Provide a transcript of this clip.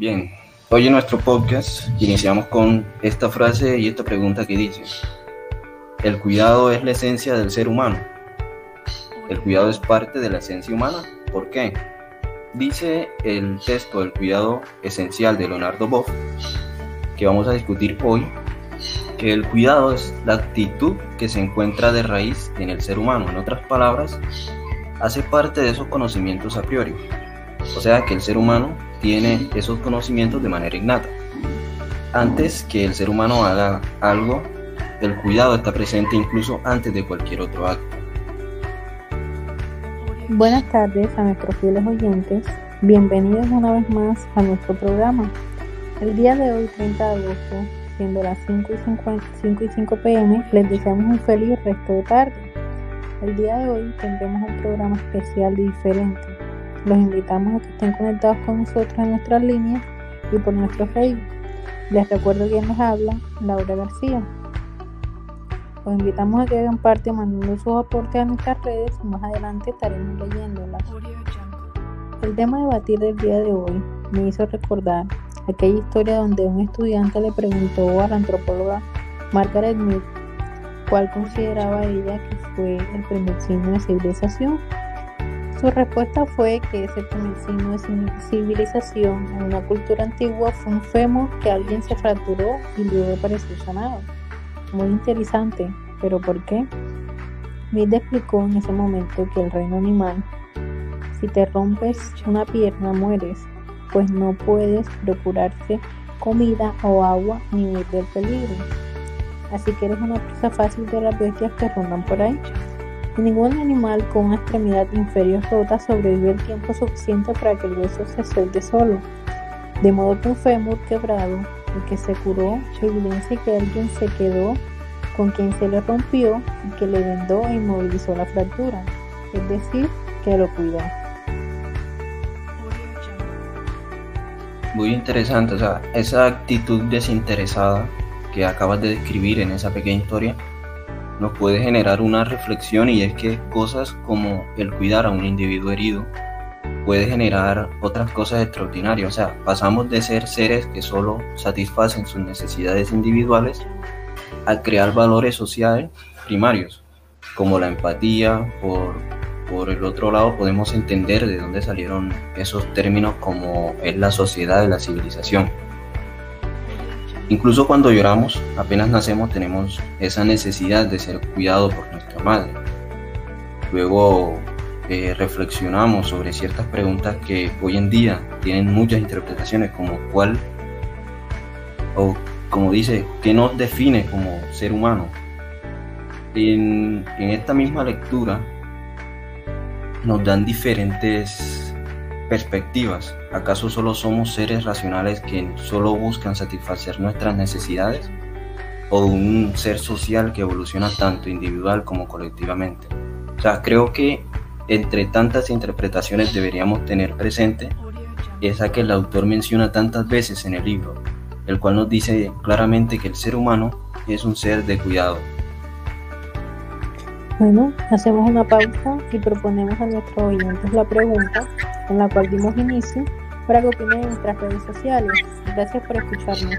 Bien, hoy en nuestro podcast iniciamos con esta frase y esta pregunta que dice, ¿el cuidado es la esencia del ser humano? ¿El cuidado es parte de la esencia humana? ¿Por qué? Dice el texto del cuidado esencial de Leonardo Boff, que vamos a discutir hoy, que el cuidado es la actitud que se encuentra de raíz en el ser humano. En otras palabras, hace parte de esos conocimientos a priori. O sea que el ser humano tiene esos conocimientos de manera innata. Antes que el ser humano haga algo, el cuidado está presente incluso antes de cualquier otro acto. Buenas tardes a nuestros fieles oyentes. Bienvenidos una vez más a nuestro programa. El día de hoy, 30 de agosto, siendo las 5 y, 5 y 5 pm, les deseamos un feliz resto de tarde. El día de hoy tendremos un programa especial y diferente los invitamos a que estén conectados con nosotros en nuestras líneas y por nuestro Facebook. Les recuerdo que nos habla Laura García. Los invitamos a que hagan parte mandando sus aportes a nuestras redes y más adelante estaremos leyéndolas. El tema de debatir del día de hoy me hizo recordar aquella historia donde un estudiante le preguntó a la antropóloga Margaret Mead cuál consideraba ella que fue el primer signo de civilización su respuesta fue que ese primer signo de civilización en una cultura antigua fue un fémur que alguien se fracturó y luego apareció sanado. Muy interesante, pero ¿por qué? Mide explicó en ese momento que el reino animal, si te rompes una pierna mueres, pues no puedes procurarte comida o agua ni huir del peligro. Así que eres una presa fácil de las bestias que rondan por ahí. Ningún animal con extremidad inferior rota sobrevive el tiempo suficiente para que el hueso se suelte solo. De modo que un fémur quebrado, el que se curó, evidencia que alguien se quedó con quien se le rompió y que le vendó e inmovilizó la fractura, es decir, que lo cuidó. Muy interesante, o sea, esa actitud desinteresada que acabas de describir en esa pequeña historia nos puede generar una reflexión y es que cosas como el cuidar a un individuo herido puede generar otras cosas extraordinarias. O sea, pasamos de ser seres que solo satisfacen sus necesidades individuales a crear valores sociales primarios, como la empatía. Por, por el otro lado, podemos entender de dónde salieron esos términos como es la sociedad de la civilización. Incluso cuando lloramos, apenas nacemos, tenemos esa necesidad de ser cuidados por nuestra madre. Luego eh, reflexionamos sobre ciertas preguntas que hoy en día tienen muchas interpretaciones, como cuál, o como dice, qué nos define como ser humano. En, en esta misma lectura nos dan diferentes perspectivas. ¿Acaso solo somos seres racionales que solo buscan satisfacer nuestras necesidades? ¿O un ser social que evoluciona tanto individual como colectivamente? O sea, creo que entre tantas interpretaciones deberíamos tener presente esa que el autor menciona tantas veces en el libro, el cual nos dice claramente que el ser humano es un ser de cuidado, bueno, hacemos una pausa y proponemos a nuestros oyentes la pregunta en la cual dimos inicio para que opinen en nuestras redes sociales. Gracias por escucharnos.